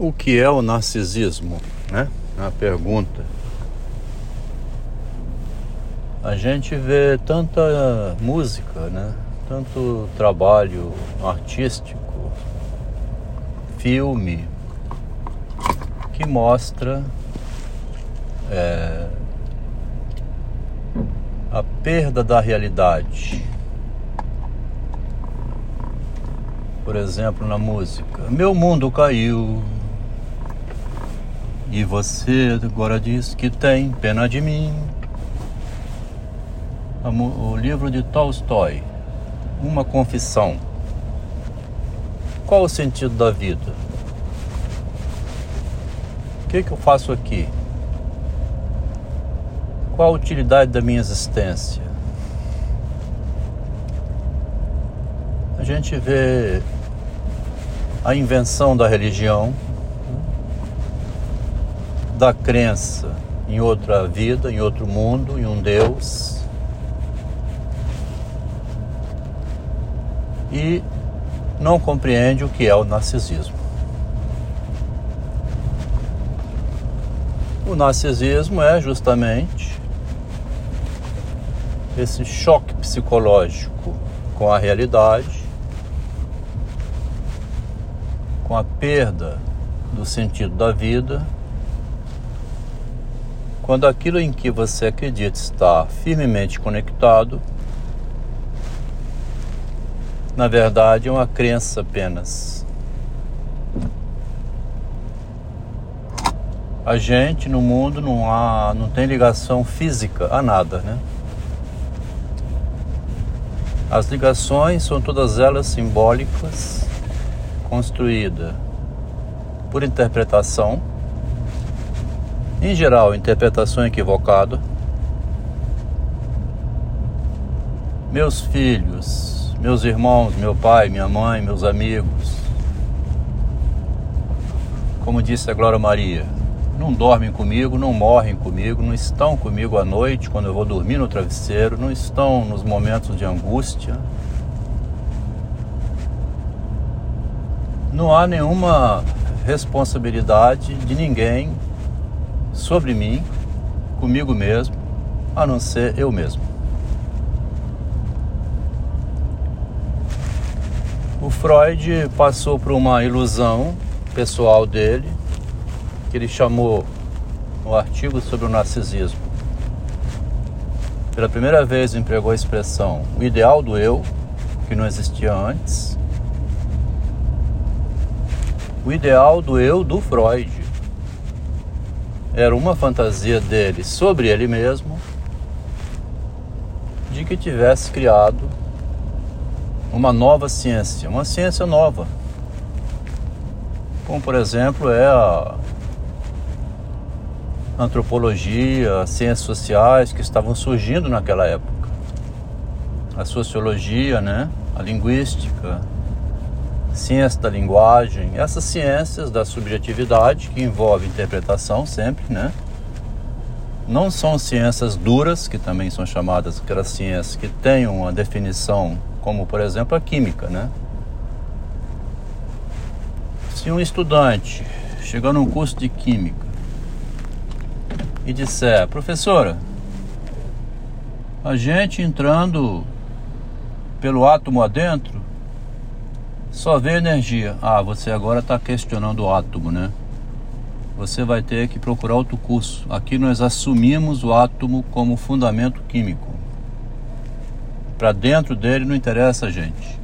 O que é o narcisismo, né? É uma pergunta. A gente vê tanta música, né? Tanto trabalho artístico, filme, que mostra é, a perda da realidade. Por exemplo, na música, meu mundo caiu, e você agora diz que tem pena de mim. O livro de Tolstói, Uma Confissão. Qual o sentido da vida? O que, que eu faço aqui? Qual a utilidade da minha existência? A gente vê a invenção da religião da crença em outra vida, em outro mundo, em um Deus. E não compreende o que é o narcisismo. O narcisismo é justamente esse choque psicológico com a realidade, com a perda do sentido da vida quando aquilo em que você acredita está firmemente conectado, na verdade é uma crença apenas. A gente no mundo não há, não tem ligação física a nada, né? As ligações são todas elas simbólicas, construídas por interpretação em geral, interpretação equivocada. Meus filhos, meus irmãos, meu pai, minha mãe, meus amigos, como disse a Glória Maria, não dormem comigo, não morrem comigo, não estão comigo à noite quando eu vou dormir no travesseiro, não estão nos momentos de angústia. Não há nenhuma responsabilidade de ninguém sobre mim, comigo mesmo, a não ser eu mesmo. O Freud passou por uma ilusão pessoal dele, que ele chamou no artigo sobre o narcisismo. Pela primeira vez empregou a expressão o ideal do eu, que não existia antes. O ideal do eu do Freud era uma fantasia dele sobre ele mesmo de que tivesse criado uma nova ciência, uma ciência nova. Como, por exemplo, é a antropologia, as ciências sociais que estavam surgindo naquela época. A sociologia, né? a linguística, ciência da linguagem, essas ciências da subjetividade que envolvem interpretação sempre, né? Não são ciências duras, que também são chamadas aquelas ciências que têm uma definição, como por exemplo a química, né? Se um estudante chegar num curso de química e disser, professora, a gente entrando pelo átomo adentro, só vê energia. Ah, você agora está questionando o átomo, né? Você vai ter que procurar outro curso. Aqui nós assumimos o átomo como fundamento químico. Para dentro dele não interessa a gente.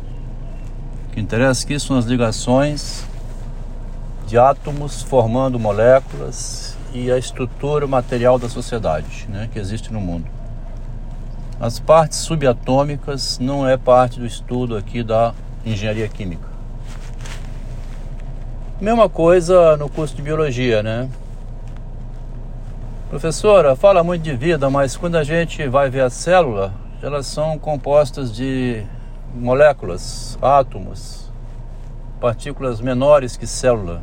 O que interessa aqui são as ligações de átomos formando moléculas e a estrutura material da sociedade né, que existe no mundo. As partes subatômicas não é parte do estudo aqui da engenharia química. Mesma coisa no curso de biologia, né? Professora, fala muito de vida, mas quando a gente vai ver a célula, elas são compostas de moléculas, átomos, partículas menores que célula.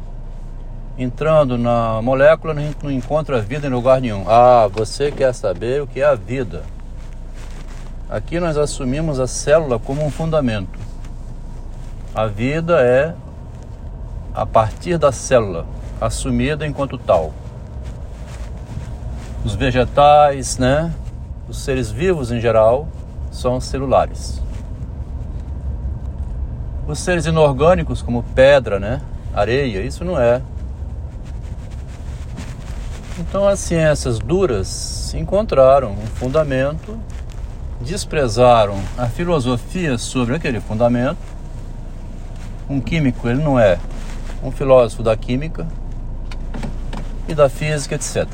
Entrando na molécula, a gente não encontra vida em lugar nenhum. Ah, você quer saber o que é a vida? Aqui nós assumimos a célula como um fundamento. A vida é a partir da célula. assumida enquanto tal. Os vegetais, né? Os seres vivos em geral são celulares. Os seres inorgânicos, como pedra, né? Areia, isso não é. Então as ciências duras encontraram um fundamento, desprezaram a filosofia sobre aquele fundamento. Um químico, ele não é um filósofo da química e da física, etc.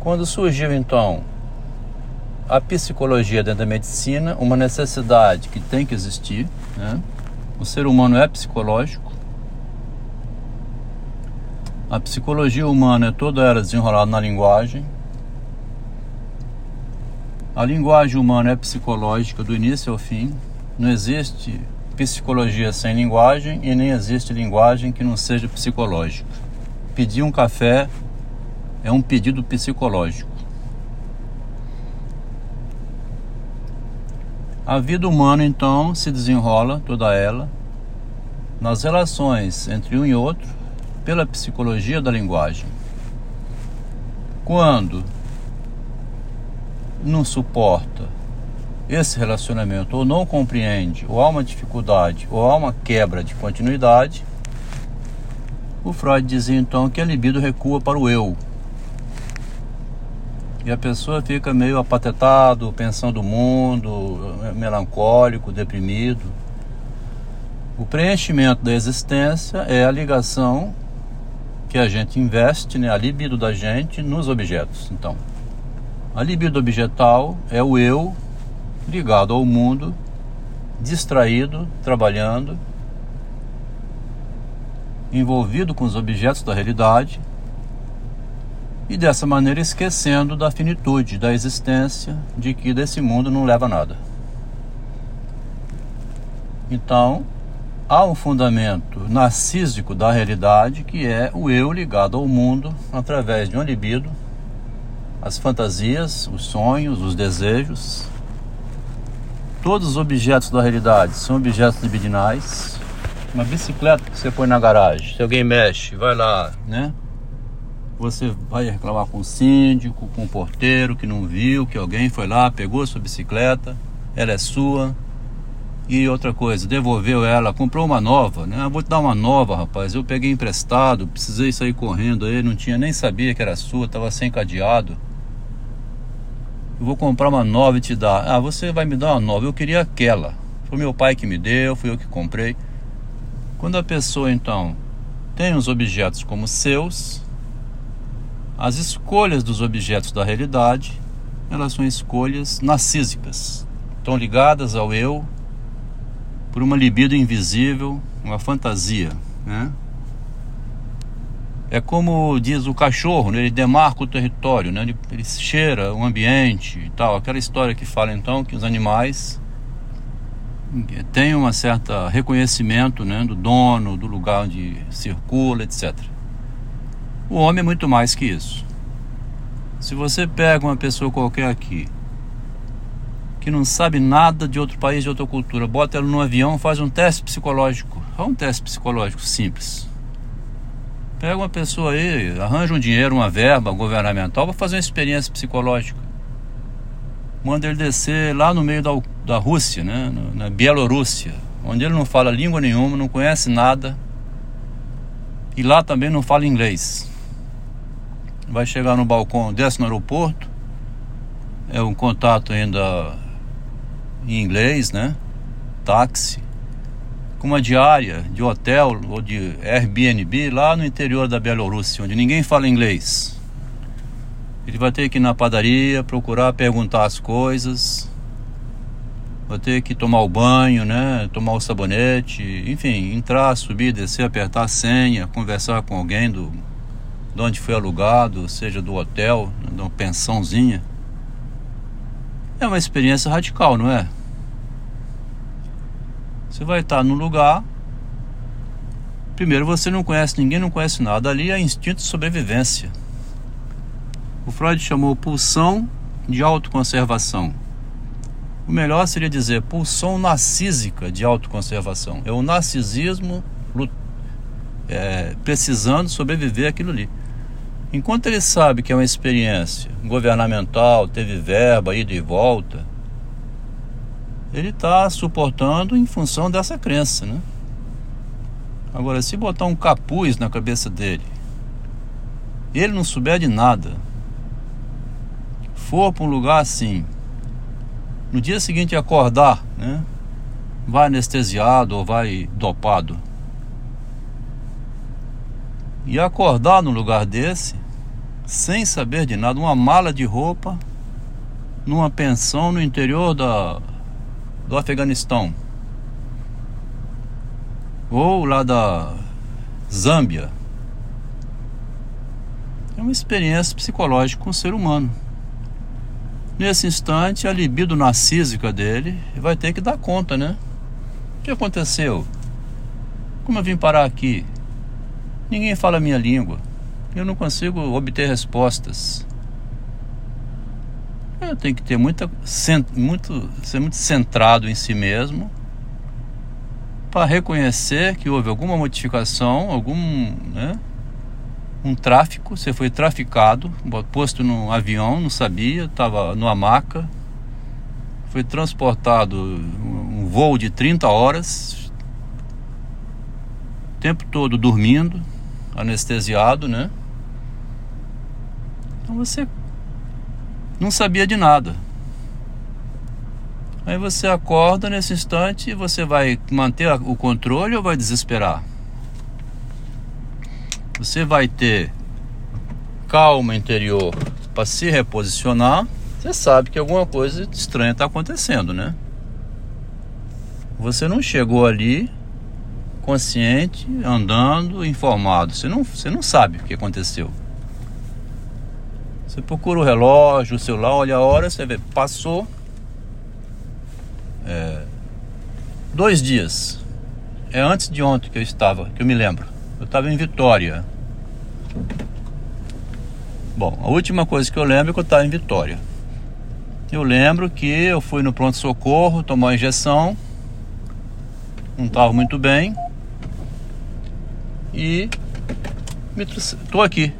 Quando surgiu então a psicologia dentro da medicina, uma necessidade que tem que existir, né? o ser humano é psicológico. A psicologia humana é toda ela desenrolada na linguagem. A linguagem humana é psicológica do início ao fim. Não existe psicologia sem linguagem e nem existe linguagem que não seja psicológica. Pedir um café é um pedido psicológico. A vida humana então se desenrola toda ela nas relações entre um e outro pela psicologia da linguagem. Quando não suporta esse relacionamento ou não compreende, ou há uma dificuldade, ou há uma quebra de continuidade, o Freud dizia então que a libido recua para o eu. E a pessoa fica meio apatetado, pensando o mundo, melancólico, deprimido. O preenchimento da existência é a ligação que a gente investe, né, a libido da gente nos objetos. Então, a libido objetal é o eu ligado ao mundo, distraído, trabalhando, envolvido com os objetos da realidade e dessa maneira esquecendo da finitude da existência, de que desse mundo não leva nada. Então, há um fundamento narcísico da realidade que é o eu ligado ao mundo através de um libido, as fantasias, os sonhos, os desejos, Todos os objetos da realidade são objetos libidinais. Uma bicicleta que você põe na garagem, se alguém mexe, vai lá, né? Você vai reclamar com o síndico, com o porteiro que não viu, que alguém foi lá, pegou a sua bicicleta, ela é sua. E outra coisa, devolveu ela, comprou uma nova, né? Ah, vou te dar uma nova, rapaz. Eu peguei emprestado, precisei sair correndo aí, não tinha nem sabia que era sua, estava sem cadeado eu vou comprar uma nova e te dar. Ah, você vai me dar uma nova. Eu queria aquela. Foi meu pai que me deu, fui eu que comprei. Quando a pessoa então tem os objetos como seus, as escolhas dos objetos da realidade, elas são escolhas narcísicas. Estão ligadas ao eu por uma libido invisível, uma fantasia, né? É como diz o cachorro, né? ele demarca o território, né? ele, ele cheira o ambiente e tal. Aquela história que fala então que os animais têm uma certa reconhecimento né? do dono, do lugar onde circula, etc. O homem é muito mais que isso. Se você pega uma pessoa qualquer aqui que não sabe nada de outro país, de outra cultura, bota ela num avião, faz um teste psicológico. É um teste psicológico simples Pega uma pessoa aí, arranja um dinheiro, uma verba governamental para fazer uma experiência psicológica. Manda ele descer lá no meio da, da Rússia, né? na Bielorrússia, onde ele não fala língua nenhuma, não conhece nada. E lá também não fala inglês. Vai chegar no balcão, desce no aeroporto. É um contato ainda em inglês, né? Táxi com uma diária de hotel ou de Airbnb lá no interior da Bielorrússia, onde ninguém fala inglês. Ele vai ter que ir na padaria, procurar perguntar as coisas, vai ter que tomar o banho, né? Tomar o sabonete, enfim, entrar, subir, descer, apertar a senha, conversar com alguém do de onde foi alugado, seja do hotel, de uma pensãozinha. É uma experiência radical, não é? Você vai estar no lugar. Primeiro, você não conhece ninguém, não conhece nada. Ali é instinto de sobrevivência. O Freud chamou pulsão de autoconservação. O melhor seria dizer pulsão narcísica de autoconservação. É o narcisismo é, precisando sobreviver aquilo ali. Enquanto ele sabe que é uma experiência governamental, teve verba, ida e volta, ele está suportando em função dessa crença, né? Agora, se botar um capuz na cabeça dele, ele não souber de nada, for para um lugar assim, no dia seguinte acordar, né? Vai anestesiado ou vai dopado. E acordar num lugar desse, sem saber de nada, uma mala de roupa, numa pensão no interior da, do Afeganistão. Ou lá da Zâmbia. É uma experiência psicológica com o ser humano. Nesse instante, a libido narcísica dele vai ter que dar conta, né? O que aconteceu? Como eu vim parar aqui? Ninguém fala a minha língua. Eu não consigo obter respostas. Eu tenho que ter muita, muito, ser muito centrado em si mesmo para reconhecer que houve alguma modificação, algum, né, um tráfico, você foi traficado, posto no avião, não sabia, estava numa maca, foi transportado um voo de 30 horas, o tempo todo dormindo, anestesiado, né? Então você não sabia de nada. Aí você acorda nesse instante e você vai manter o controle ou vai desesperar? você vai ter calma interior para se reposicionar, você sabe que alguma coisa estranha está acontecendo, né? Você não chegou ali consciente, andando, informado. Você não, você não sabe o que aconteceu. Você procura o relógio, o celular, olha a hora, você vê, passou é, dois dias. É antes de ontem que eu estava, que eu me lembro. Eu estava em Vitória. Bom, a última coisa que eu lembro é que eu estava em Vitória. Eu lembro que eu fui no pronto-socorro tomar uma injeção. Não estava muito bem. E estou aqui.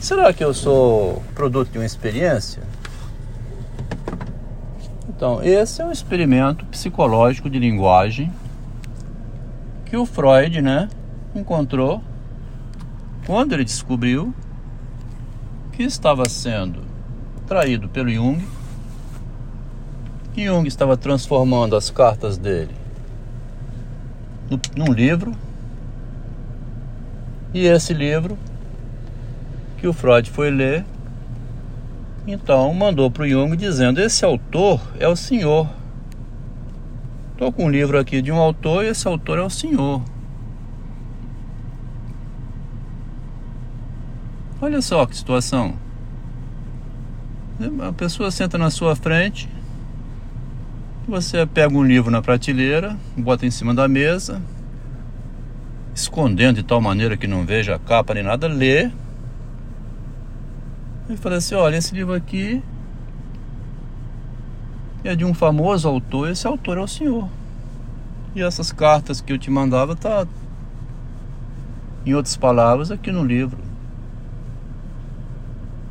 Será que eu sou produto de uma experiência? Então, esse é um experimento psicológico de linguagem que o Freud, né, encontrou quando ele descobriu que estava sendo traído pelo Jung, que Jung estava transformando as cartas dele num livro, e esse livro que o Freud foi ler, então mandou para o Jung dizendo: Esse autor é o senhor. Estou com um livro aqui de um autor e esse autor é o senhor. Olha só que situação. A pessoa senta na sua frente, você pega um livro na prateleira, bota em cima da mesa, escondendo de tal maneira que não veja a capa nem nada, lê. E fala assim: olha, esse livro aqui é de um famoso autor, esse autor é o senhor. E essas cartas que eu te mandava tá em outras palavras aqui no livro.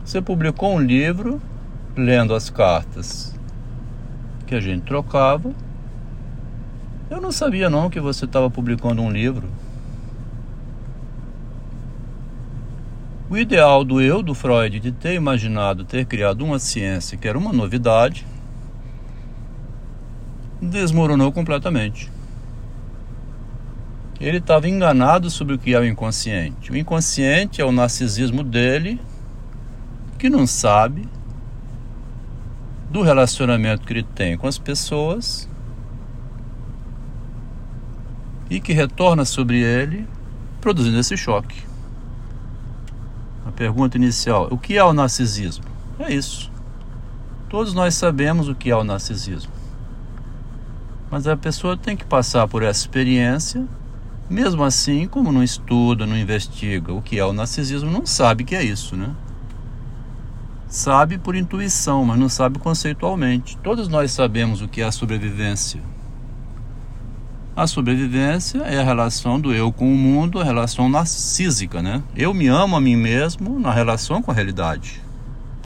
Você publicou um livro lendo as cartas que a gente trocava. Eu não sabia não que você estava publicando um livro. O ideal do eu do Freud de ter imaginado ter criado uma ciência que era uma novidade desmoronou completamente. Ele estava enganado sobre o que é o inconsciente. O inconsciente é o narcisismo dele que não sabe do relacionamento que ele tem com as pessoas e que retorna sobre ele, produzindo esse choque. Pergunta inicial: o que é o narcisismo? É isso. Todos nós sabemos o que é o narcisismo. Mas a pessoa tem que passar por essa experiência, mesmo assim, como não estuda, não investiga o que é o narcisismo, não sabe que é isso, né? sabe por intuição, mas não sabe conceitualmente. Todos nós sabemos o que é a sobrevivência. A sobrevivência é a relação do eu com o mundo, a relação narcísica, né? Eu me amo a mim mesmo na relação com a realidade.